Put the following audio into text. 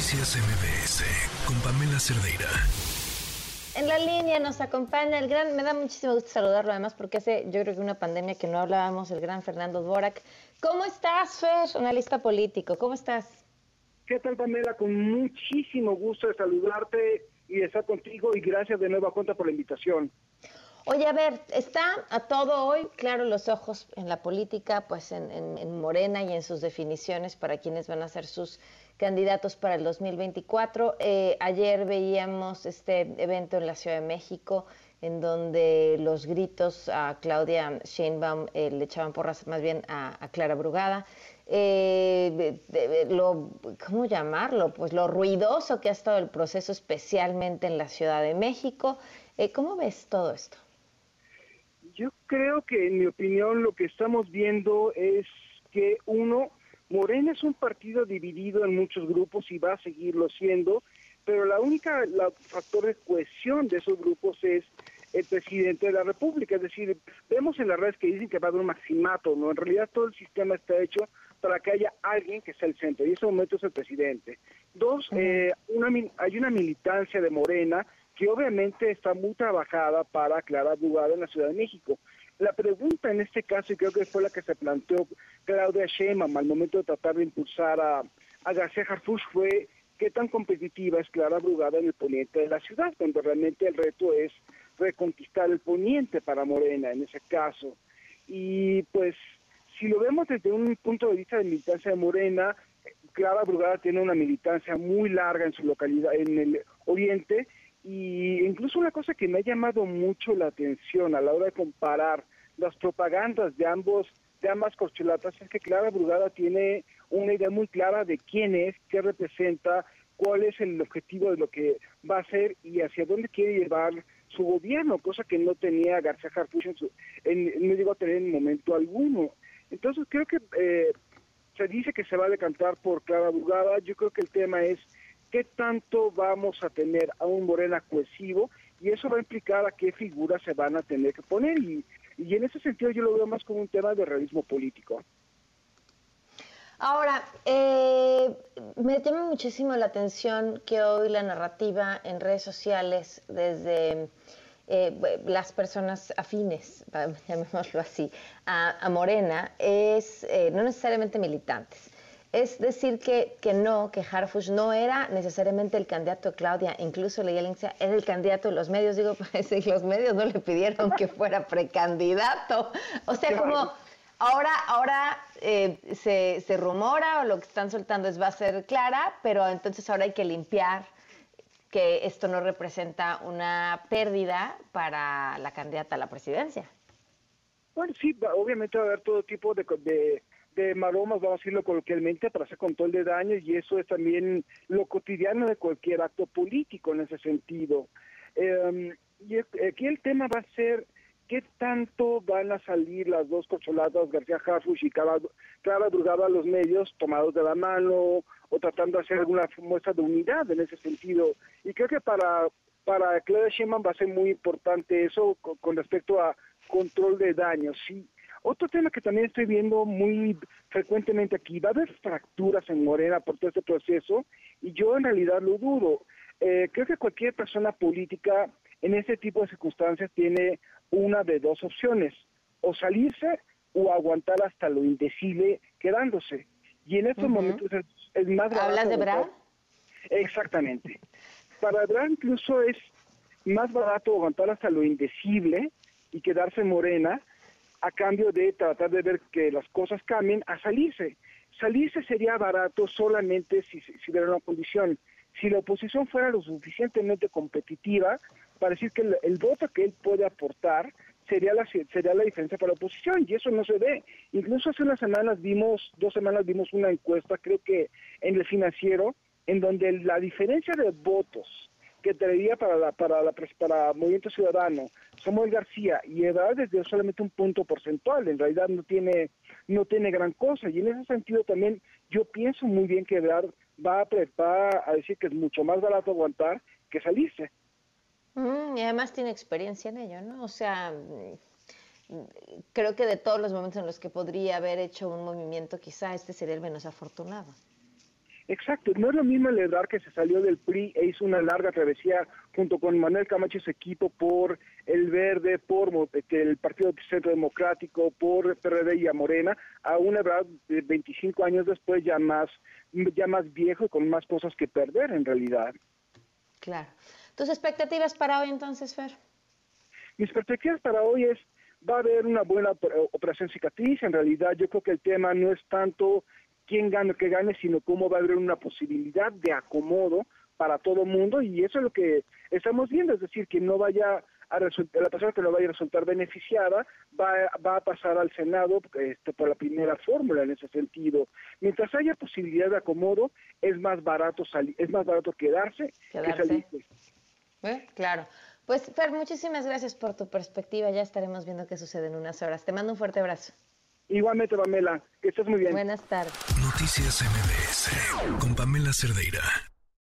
Noticias MBS con Pamela Cerdeira. En la línea nos acompaña el gran, me da muchísimo gusto saludarlo además porque hace yo creo que una pandemia que no hablábamos, el gran Fernando Dvorak. ¿Cómo estás, Fer, analista político? ¿Cómo estás? ¿Qué tal, Pamela? Con muchísimo gusto de saludarte y de estar contigo y gracias de nueva cuenta por la invitación. Oye, a ver, está a todo hoy, claro, los ojos en la política, pues en, Morena y en sus definiciones para quienes van a ser sus candidatos para el 2024. Eh, ayer veíamos este evento en la Ciudad de México en donde los gritos a Claudia Sheinbaum eh, le echaban porras más bien a, Clara Brugada. Eh, lo, ¿Cómo llamarlo? Pues lo ruidoso que ha estado el proceso, especialmente en la Ciudad de México. ¿Cómo ves todo esto? Yo creo que, en mi opinión, lo que estamos viendo es que uno, Morena es un partido dividido en muchos grupos y va a seguirlo siendo, pero la única la factor de cohesión de esos grupos es el presidente de la República. Es decir, vemos en las redes que dicen que va a haber un maximato, ¿no? En realidad todo el sistema está hecho para que haya alguien que sea el centro, y en ese momento es el presidente. Dos, eh, una, hay una militancia de Morena que obviamente está muy trabajada para aclarar lugar en la Ciudad de México. La pregunta en este caso, y creo que fue la que se planteó Claudia Sheinbaum al momento de tratar de impulsar a, García Harfuch, fue qué tan competitiva es Clara Brugada en el poniente de la ciudad, cuando realmente el reto es reconquistar el poniente para Morena en ese caso. Y pues, si lo vemos desde un punto de vista de militancia de Morena, Clara Brugada tiene una militancia muy larga en su localidad, en el oriente, y incluso una cosa que me ha llamado mucho la atención a la hora de comparar las propagandas de ambos de ambas corcholatas es que Clara Brugada tiene una idea muy clara de quién es, qué representa, cuál es el objetivo de lo que va a hacer y hacia dónde quiere llevar su gobierno, cosa que no tenía García Harfuch no llegó tener en momento alguno. Entonces creo que eh, se dice que se va a decantar por Clara Brugada, yo creo que el tema es qué tanto vamos a tener a un Morena cohesivo y eso va a implicar a qué figuras se van a tener que poner y, y en ese sentido yo lo veo más como un tema de realismo político. Ahora, eh, me llama muchísimo la atención que hoy la narrativa en redes sociales desde eh, las personas afines, llamémoslo así, a, Morena, es eh, no necesariamente militantes, es decir que, que no, que Harfush no era necesariamente el candidato de Claudia, incluso leía la era el candidato de los medios, digo, pues los medios no le pidieron que fuera precandidato. O sea, como ahora, ahora eh, se, se rumora o lo que están soltando es va a ser clara, pero entonces ahora hay que limpiar que esto no representa una pérdida para la candidata a la presidencia. Bueno, sí, obviamente va a haber todo tipo de de maromas, vamos a decirlo coloquialmente, para hacer control de daños y eso es también lo cotidiano de cualquier acto político en ese sentido. Em, y aquí el tema va a ser qué tanto van a salir las dos cocholadas, García Harfuch y cada a los medios tomados de la mano o tratando de hacer alguna muestra de unidad en ese sentido. Y creo que para, para Claudia Sheinbaum va a ser muy importante eso con, con respecto a control de daños. Sí, otro tema que también estoy viendo muy frecuentemente aquí, va a haber fracturas en Morena por todo este proceso y yo en realidad lo dudo. Eh, creo que cualquier persona política en ese tipo de circunstancias tiene una de dos opciones, o salirse o aguantar hasta lo indecible quedándose. Y en estos momentos es, más barato. ¿Hablas de Brad? Exactamente. Para Brad incluso es más barato aguantar hasta lo indecible y quedarse morena a cambio de tratar de ver que las cosas cambien, a salirse. Salirse sería barato solamente si, si hubiera una condición. Si la oposición fuera lo suficientemente competitiva para decir que el, voto que él puede aportar sería la, sería la diferencia para la oposición y eso no se ve. Incluso hace unas semanas vimos, dos semanas vimos una encuesta, creo que en el financiero, en donde la diferencia de votos que traería para la, para la para Movimiento Ciudadano Samuel García y Ebrard desde solamente un punto porcentual, en realidad no tiene no tiene gran cosa y en ese sentido también yo pienso muy bien que Ebrard va a, va a decir que es mucho más barato aguantar que salirse. Mm, y además tiene experiencia en ello, ¿no? O sea, mm, creo que de todos los momentos en los que podría haber hecho un movimiento, quizá este sería el menos afortunado. Exacto, no es lo mismo el que se salió del PRI e hizo una larga travesía junto con Manuel Camacho y su equipo por el Verde, por el Partido Centro Democrático, por PRD y a Morena, a una edad de 25 años después ya más, ya más viejo y con más cosas que perder en realidad. Claro. ¿Tus expectativas para hoy entonces, Fer? Mis perspectivas para hoy es, va a haber una buena operación cicatriz, en realidad yo creo que el tema no es tanto quién gane o qué gane, sino cómo va a haber una posibilidad de acomodo para todo mundo y eso es lo que estamos viendo, es decir, que no vaya a resultar, la persona que no vaya a resultar beneficiada va, va a pasar al Senado este, por la primera fórmula en ese sentido. Mientras haya posibilidad de acomodo, es más barato salir, es más barato quedarse, que salir. ¿Eh? Claro. Pues Fer, muchísimas gracias por tu perspectiva. Ya estaremos viendo qué sucede en unas horas. Te mando un fuerte abrazo. Igualmente, Pamela, que estés muy bien. Buenas tardes. Noticias MBS con Pamela Cerdeira.